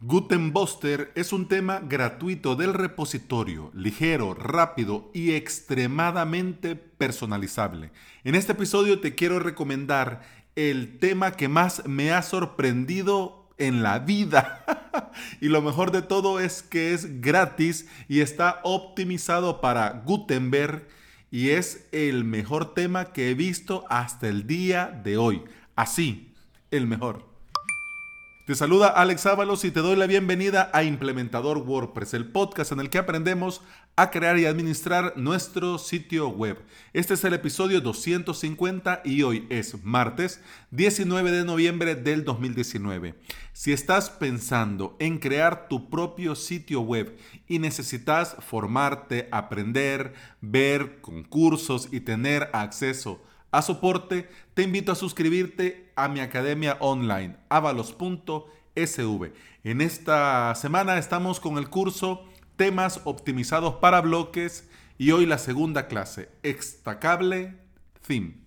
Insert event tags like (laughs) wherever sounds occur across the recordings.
Gutenbuster es un tema gratuito del repositorio, ligero, rápido y extremadamente personalizable. En este episodio te quiero recomendar el tema que más me ha sorprendido en la vida. (laughs) y lo mejor de todo es que es gratis y está optimizado para Gutenberg y es el mejor tema que he visto hasta el día de hoy. Así, el mejor. Te saluda Alex Ábalos y te doy la bienvenida a Implementador WordPress, el podcast en el que aprendemos a crear y administrar nuestro sitio web. Este es el episodio 250 y hoy es martes 19 de noviembre del 2019. Si estás pensando en crear tu propio sitio web y necesitas formarte, aprender, ver concursos y tener acceso a soporte, te invito a suscribirte a mi academia online, avalos.sv. En esta semana estamos con el curso Temas optimizados para bloques y hoy la segunda clase, Extacable Theme.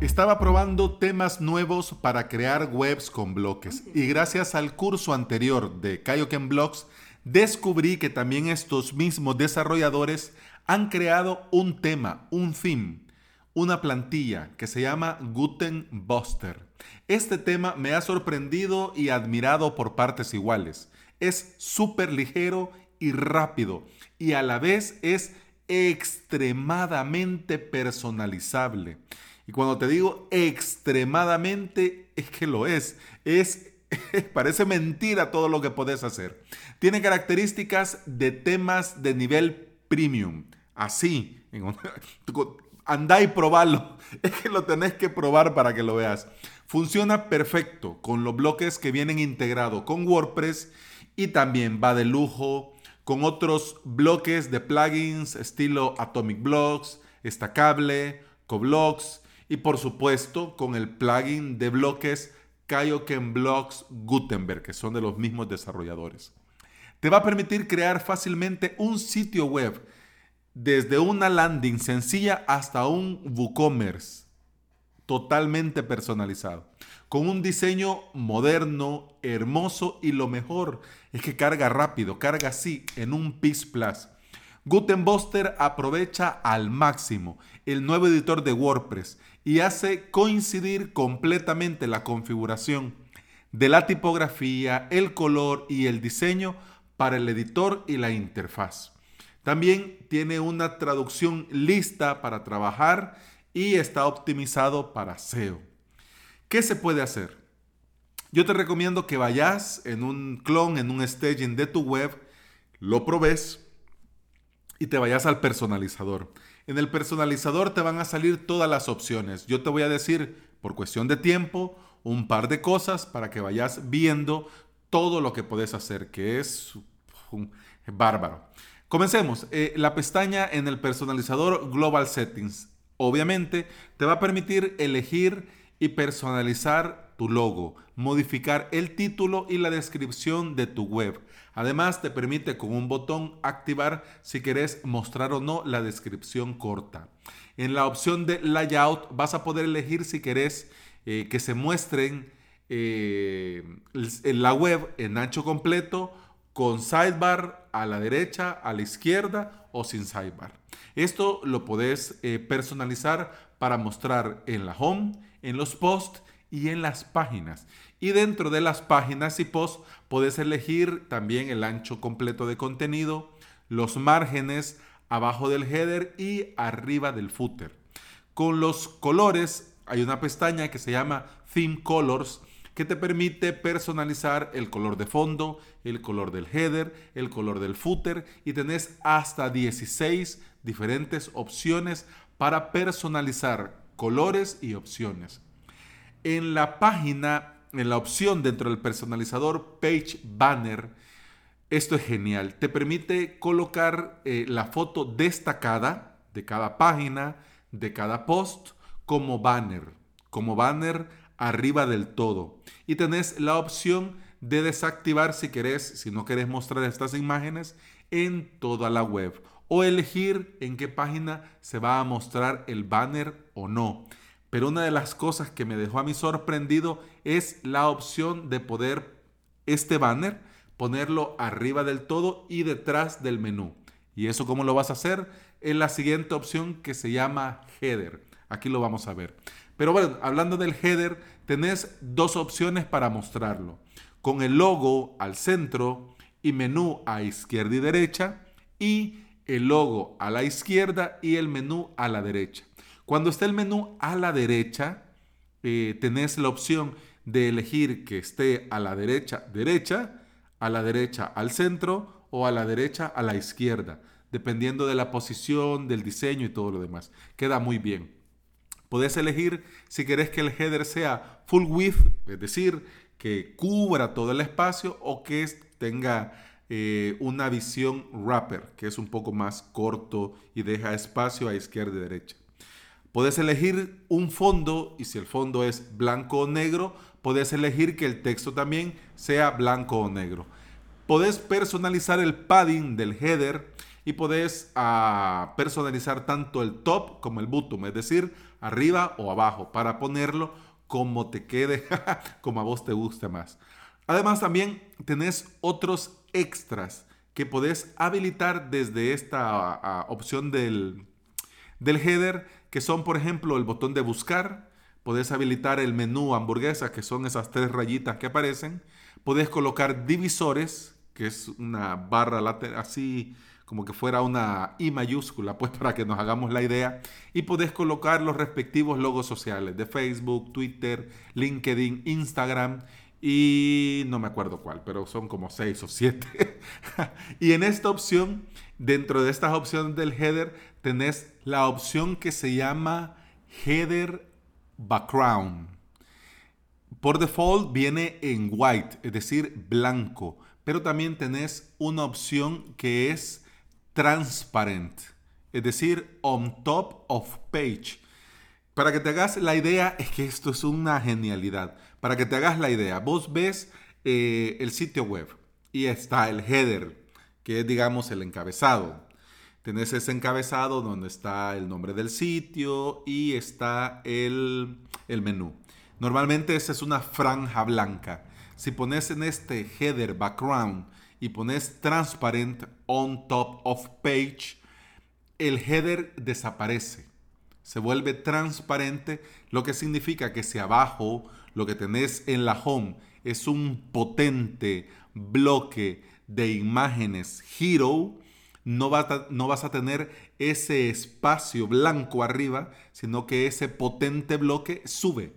Estaba probando temas nuevos para crear webs con bloques y gracias al curso anterior de Kaioken Blocks descubrí que también estos mismos desarrolladores han creado un tema, un theme, una plantilla que se llama Gutenbuster. Este tema me ha sorprendido y admirado por partes iguales. Es súper ligero y rápido y a la vez es extremadamente personalizable. Y cuando te digo extremadamente, es que lo es. Es (laughs) Parece mentira todo lo que puedes hacer. Tiene características de temas de nivel premium. Así. (laughs) Andá y probalo. (laughs) Es que lo tenés que probar para que lo veas. Funciona perfecto con los bloques que vienen integrados con WordPress y también va de lujo con otros bloques de plugins estilo Atomic Blocks, Estacable, CoBlocks y por supuesto con el plugin de bloques Kaioken Blocks Gutenberg, que son de los mismos desarrolladores. Te va a permitir crear fácilmente un sitio web, desde una landing sencilla hasta un WooCommerce totalmente personalizado, con un diseño moderno, hermoso y lo mejor es que carga rápido, carga así en un PIS Plus. Gutenbuster aprovecha al máximo el nuevo editor de WordPress y hace coincidir completamente la configuración de la tipografía, el color y el diseño para el editor y la interfaz. También tiene una traducción lista para trabajar y está optimizado para SEO. ¿Qué se puede hacer? Yo te recomiendo que vayas en un clon, en un staging de tu web, lo probes y te vayas al personalizador. En el personalizador te van a salir todas las opciones. Yo te voy a decir, por cuestión de tiempo, un par de cosas para que vayas viendo todo lo que puedes hacer, que es bárbaro. Comencemos. Eh, la pestaña en el personalizador Global Settings, obviamente, te va a permitir elegir y personalizar tu logo, modificar el título y la descripción de tu web Además, te permite con un botón activar si querés mostrar o no la descripción corta. En la opción de layout vas a poder elegir si querés eh, que se muestren eh, la web en ancho completo con sidebar a la derecha, a la izquierda o sin sidebar. Esto lo podés eh, personalizar para mostrar en la home, en los posts y en las páginas. Y dentro de las páginas y posts puedes elegir también el ancho completo de contenido, los márgenes abajo del header y arriba del footer. Con los colores hay una pestaña que se llama Theme Colors que te permite personalizar el color de fondo, el color del header, el color del footer y tenés hasta 16 diferentes opciones para personalizar colores y opciones. En la página, en la opción dentro del personalizador Page Banner, esto es genial. Te permite colocar eh, la foto destacada de cada página, de cada post, como banner, como banner arriba del todo. Y tenés la opción de desactivar si querés, si no querés mostrar estas imágenes en toda la web o elegir en qué página se va a mostrar el banner o no. Pero una de las cosas que me dejó a mí sorprendido es la opción de poder este banner ponerlo arriba del todo y detrás del menú. ¿Y eso cómo lo vas a hacer? En la siguiente opción que se llama header. Aquí lo vamos a ver. Pero bueno, hablando del header, tenés dos opciones para mostrarlo. Con el logo al centro y menú a izquierda y derecha y el logo a la izquierda y el menú a la derecha. Cuando esté el menú a la derecha, eh, tenés la opción de elegir que esté a la derecha, derecha, a la derecha al centro o a la derecha a la izquierda, dependiendo de la posición, del diseño y todo lo demás. Queda muy bien. Podés elegir si querés que el header sea full width, es decir, que cubra todo el espacio o que tenga eh, una visión wrapper, que es un poco más corto y deja espacio a izquierda y derecha. Puedes elegir un fondo y si el fondo es blanco o negro, puedes elegir que el texto también sea blanco o negro. Puedes personalizar el padding del header y puedes ah, personalizar tanto el top como el bottom, es decir, arriba o abajo, para ponerlo como te quede, (laughs) como a vos te guste más. Además también tenés otros extras que podés habilitar desde esta opción del, del header, que son por ejemplo el botón de buscar, podés habilitar el menú hamburguesa, que son esas tres rayitas que aparecen, podés colocar divisores, que es una barra lateral así como que fuera una I mayúscula, pues (laughs) para que nos hagamos la idea, y podés colocar los respectivos logos sociales de Facebook, Twitter, LinkedIn, Instagram, y no me acuerdo cuál, pero son como seis o siete. (laughs) y en esta opción, dentro de estas opciones del header, tenés la opción que se llama header background. Por default viene en white, es decir, blanco, pero también tenés una opción que es transparent, es decir, on top of page. Para que te hagas la idea, es que esto es una genialidad. Para que te hagas la idea, vos ves eh, el sitio web y está el header, que es, digamos, el encabezado. Tenés ese encabezado donde está el nombre del sitio y está el, el menú. Normalmente esa es una franja blanca. Si pones en este header background y pones transparent on top of page, el header desaparece. Se vuelve transparente, lo que significa que si abajo lo que tenés en la home es un potente bloque de imágenes hero, no, no, vas a tener ese espacio blanco arriba, sino que ese potente bloque sube.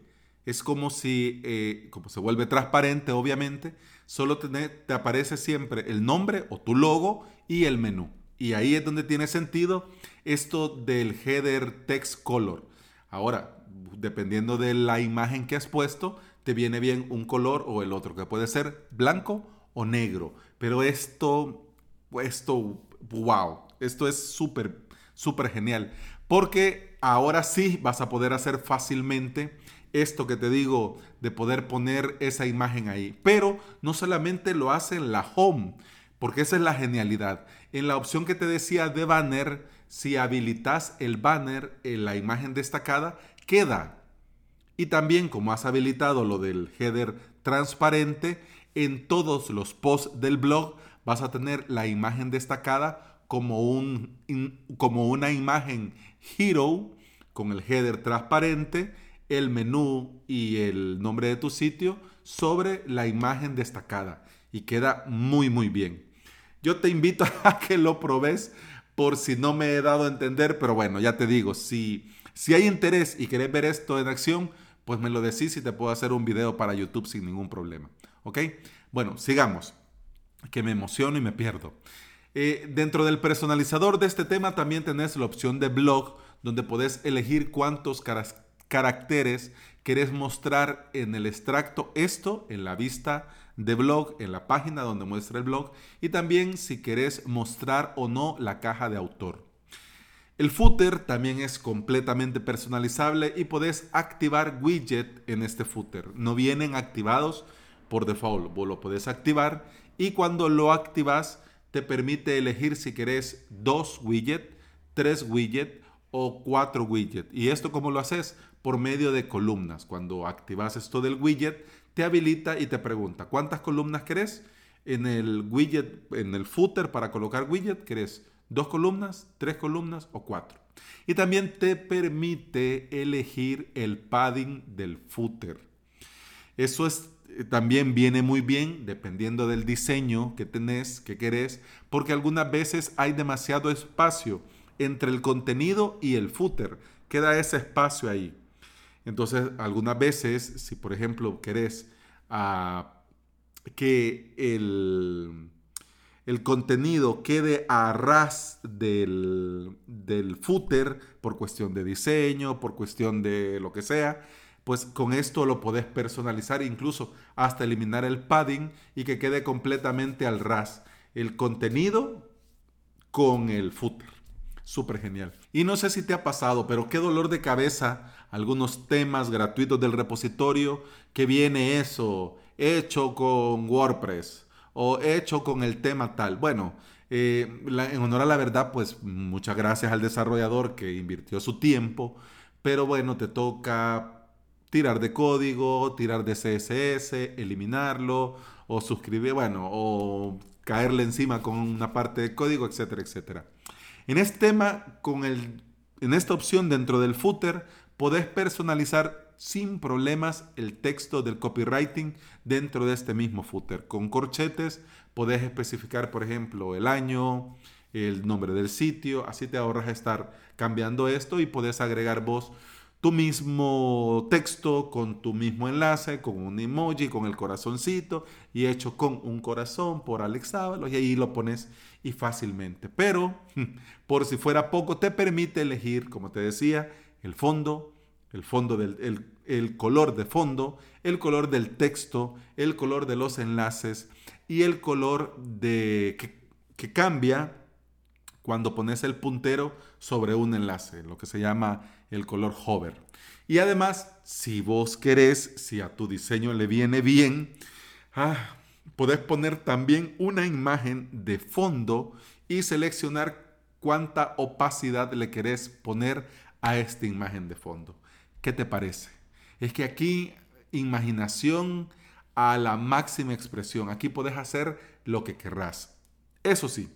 Es como si, eh, como se vuelve transparente, obviamente, solo te, te aparece siempre el nombre o tu logo y el menú. Y ahí es donde tiene sentido esto del header text color. Ahora, dependiendo de la imagen que has puesto, te viene bien un color o el otro, que puede ser blanco o negro. Pero esto, esto, wow, esto es súper, súper genial. Porque ahora sí vas a poder hacer fácilmente esto que te digo de poder poner esa imagen ahí. Pero no solamente lo hace en la home, porque esa es la genialidad. En la opción que te decía de banner, si habilitas el banner en la imagen destacada, queda. Y también como has habilitado lo del header transparente, en todos los posts del blog vas a tener la imagen destacada como, un, como una imagen hero con el header transparente el menú y el nombre de tu sitio sobre la imagen destacada y queda muy muy bien. Yo te invito (laughs) a que lo probes por si no me he dado a entender, pero bueno, ya te digo, si, si hay interés y querés ver esto en acción, pues me lo decís y te puedo hacer un video para YouTube sin ningún problema. ¿Ok? Bueno, sigamos, que me emociono y me pierdo. Eh, dentro del personalizador de este tema también tenés la opción de blog, donde podés elegir cuántos caracteres caracteres querés mostrar en el extracto esto en la vista de blog, en la página donde muestra el blog y también si querés mostrar o no la caja de autor. El footer también es completamente personalizable y podés activar widget en este footer. No vienen activados por default, vos lo podés activar y cuando lo activas te permite elegir si querés dos widgets, tres widgets o cuatro widgets. ¿Y esto cómo lo haces? Por medio de columnas. Cuando activas esto del widget, te habilita y te pregunta, ¿cuántas columnas querés? En el widget, en el footer para colocar widget, ¿querés dos columnas, tres columnas o cuatro? Y también te permite elegir el padding del footer. Eso es, eh, también viene muy bien dependiendo del diseño que tenés, que querés, porque algunas veces hay demasiado espacio entre el contenido y el footer. Queda ese espacio ahí. Entonces, algunas veces, si por ejemplo querés ah, que el, contenido quede a ras del, del footer por cuestión de diseño, por cuestión de lo que sea, pues con esto lo podés personalizar incluso hasta eliminar el padding y que quede completamente al ras el contenido con el footer. Súper genial. Y no sé si te ha pasado, pero qué dolor de cabeza algunos temas gratuitos del repositorio que viene eso, hecho con WordPress o hecho con el tema tal. Bueno, eh, en honor a la verdad, pues muchas gracias al desarrollador que invirtió su tiempo, pero bueno, te toca tirar de código, tirar de CSS, eliminarlo o suscribir, bueno, o caerle encima con una parte de código, etcétera, etcétera. En este tema, con el, en esta opción dentro del footer, podés personalizar sin problemas el texto del copywriting dentro de este mismo footer. Con corchetes podés especificar, por ejemplo, el año, el nombre del sitio, así te ahorras estar cambiando esto y podés agregar vos tu mismo texto con tu mismo enlace, con un emoji, con el corazoncito y hecho con un corazón por Alex Ábalos y ahí lo pones y fácilmente. Pero (laughs) por si fuera poco, te permite elegir, como te decía, el fondo, el fondo del el, color de fondo, el color del texto, el color de los enlaces y el color de que, que cambia cuando pones el puntero sobre un enlace, lo que se llama el color hover. Y además, si vos querés, si a tu diseño le viene bien, ah, podés poner también una imagen de fondo y seleccionar cuánta opacidad le querés poner a esta imagen de fondo. ¿Qué te parece? Es que aquí imaginación a la máxima expresión. Aquí podés hacer lo que querrás. Eso sí,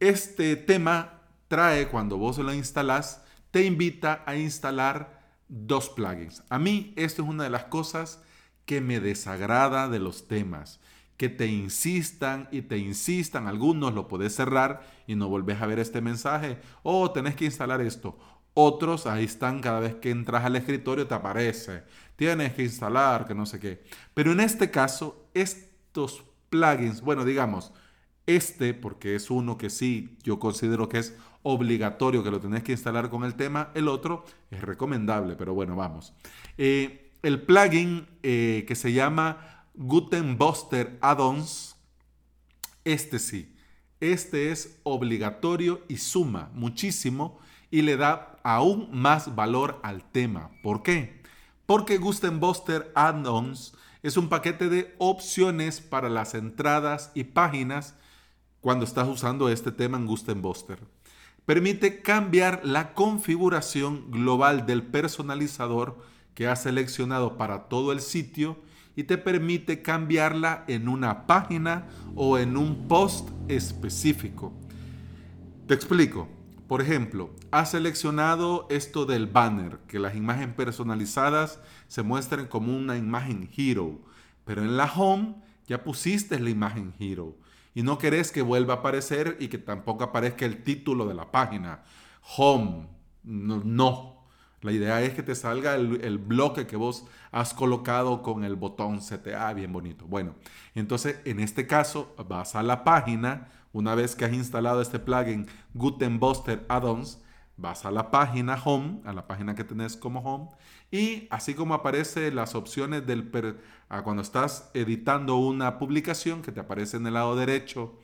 este tema trae cuando vos lo instalás te invita a instalar dos plugins. A mí esto es una de las cosas que me desagrada de los temas, que te insistan y te insistan, algunos lo puedes cerrar y no volvés a ver este mensaje, o oh, tenés que instalar esto. Otros ahí están cada vez que entras al escritorio te aparece, tienes que instalar, que no sé qué. Pero en este caso, estos plugins, bueno, digamos, este, porque es uno que sí, yo considero que es obligatorio que lo tenés que instalar con el tema. El otro es recomendable, pero bueno, vamos. Eh, el plugin eh, que se llama Gutenbuster Add-ons, este sí, este es obligatorio y suma muchísimo y le da aún más valor al tema. ¿Por qué? Porque Gutenbuster Add-ons es un paquete de opciones para las entradas y páginas cuando estás usando este tema en Gutenbuster permite cambiar la configuración global del personalizador que has seleccionado para todo el sitio y te permite cambiarla en una página o en un post específico. Te explico. Por ejemplo, has seleccionado esto del banner, que las imágenes personalizadas se muestren como una imagen hero, pero en la home ya pusiste la imagen hero y no querés que vuelva a aparecer y que tampoco aparezca el título de la página. Home. No. La idea es que te salga el, bloque que vos has colocado con el botón CTA bien bonito. Bueno, entonces en este caso vas a la página, una vez que has instalado este plugin Gutenbuster Add-ons, vas a la página Home, a la página que tenés como Home, y así como aparece las opciones del cuando estás editando una publicación, que te aparece en el lado derecho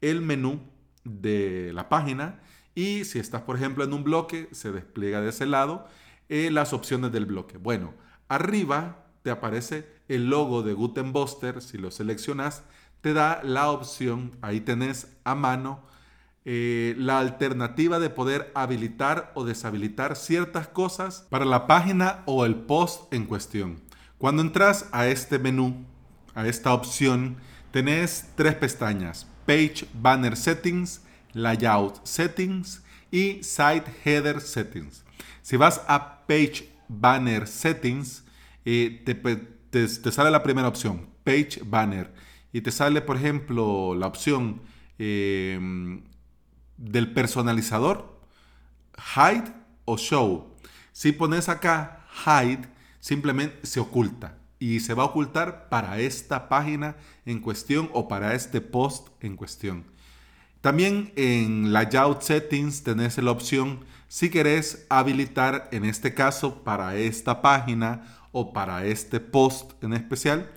el menú de la página, y si estás, por ejemplo, en un bloque, se despliega de ese lado eh, las opciones del bloque. Bueno, arriba te aparece el logo de Gutenbuster, si lo seleccionas, te da la opción, ahí tenés a mano eh, la alternativa de poder habilitar o deshabilitar ciertas cosas para la página o el post en cuestión. Cuando entras a este menú, a esta opción, tenés tres pestañas, Page Banner Settings, Layout Settings y Site Header Settings. Si vas a Page Banner Settings, eh, te, sale la primera opción, Page Banner, y te sale, por ejemplo, la opción eh, del personalizador, Hide o Show. Si pones acá Hide, simplemente se oculta y se va a ocultar para esta página en cuestión o para este post en cuestión. También en Layout Settings tenés la opción si querés habilitar, en este caso, para esta página o para este post en especial,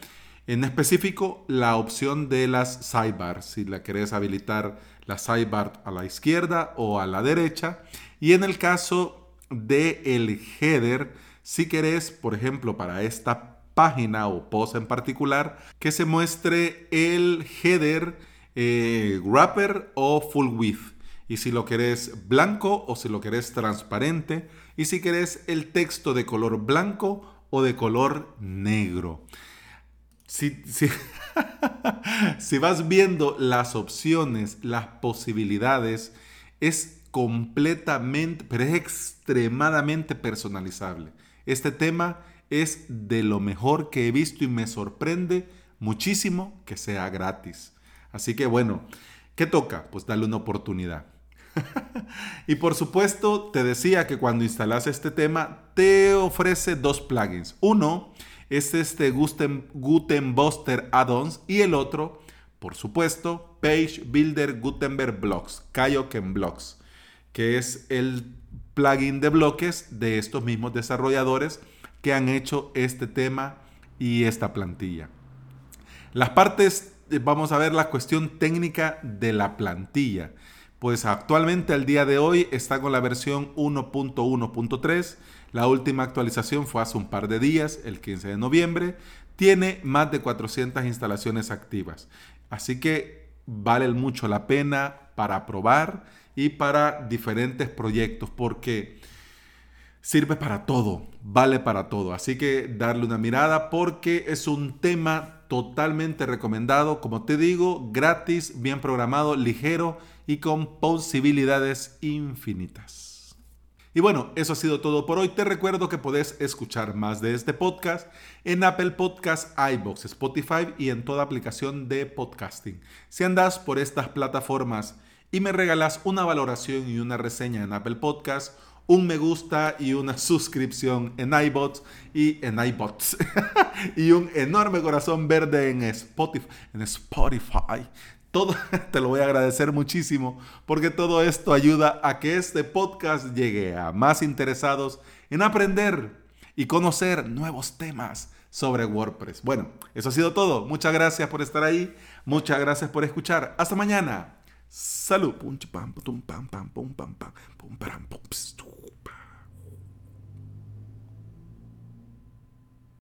en específico, la opción de las sidebars, si la querés habilitar la sidebar a la izquierda o a la derecha. Y en el caso de el header, si querés, por ejemplo, para esta página o post en particular, que se muestre el header eh, wrapper o full width. Y si lo querés blanco o si lo querés transparente. Y si querés el texto de color blanco o de color negro. Si, (laughs) si, vas viendo las opciones, las posibilidades, es completamente, pero es extremadamente personalizable. Este tema es de lo mejor que he visto y me sorprende muchísimo que sea gratis. Así que bueno, ¿qué toca? Pues darle una oportunidad. (laughs) y por supuesto, te decía que cuando instalas este tema, te ofrece dos plugins. Uno es este Guten, Gutenbuster Add-ons y el otro, por supuesto, Page Builder Gutenberg Blocks, Kaioken Blocks, que es el plugin de bloques de estos mismos desarrolladores que han hecho este tema y esta plantilla. Las partes, eh, vamos a ver la cuestión técnica de la plantilla. Pues actualmente al día de hoy está con la versión 1.1.3. La última actualización fue hace un par de días, el 15 de noviembre. Tiene más de 400 instalaciones activas. Así que vale mucho la pena para probar y para diferentes proyectos porque sirve para todo, vale para todo. Así que darle una mirada porque es un tema totalmente recomendado, como te digo, gratis, bien programado, ligero y con posibilidades infinitas. Y bueno, eso ha sido todo por hoy. Te recuerdo que podés escuchar más de este podcast en Apple Podcasts, iBox, Spotify y en toda aplicación de podcasting. Si andas por estas plataformas y me regalas una valoración y una reseña en Apple Podcasts, un me gusta y una (laughs) suscripción en iBots y en iBots (laughs) y un enorme corazón verde en Spotify, en Spotify. Todo (laughs) te lo voy a agradecer muchísimo porque todo esto ayuda a que este podcast llegue a más interesados en aprender y conocer nuevos temas sobre WordPress. Bueno, eso ha sido todo. Muchas gracias por estar ahí. Muchas gracias por escuchar. Hasta mañana. Salud.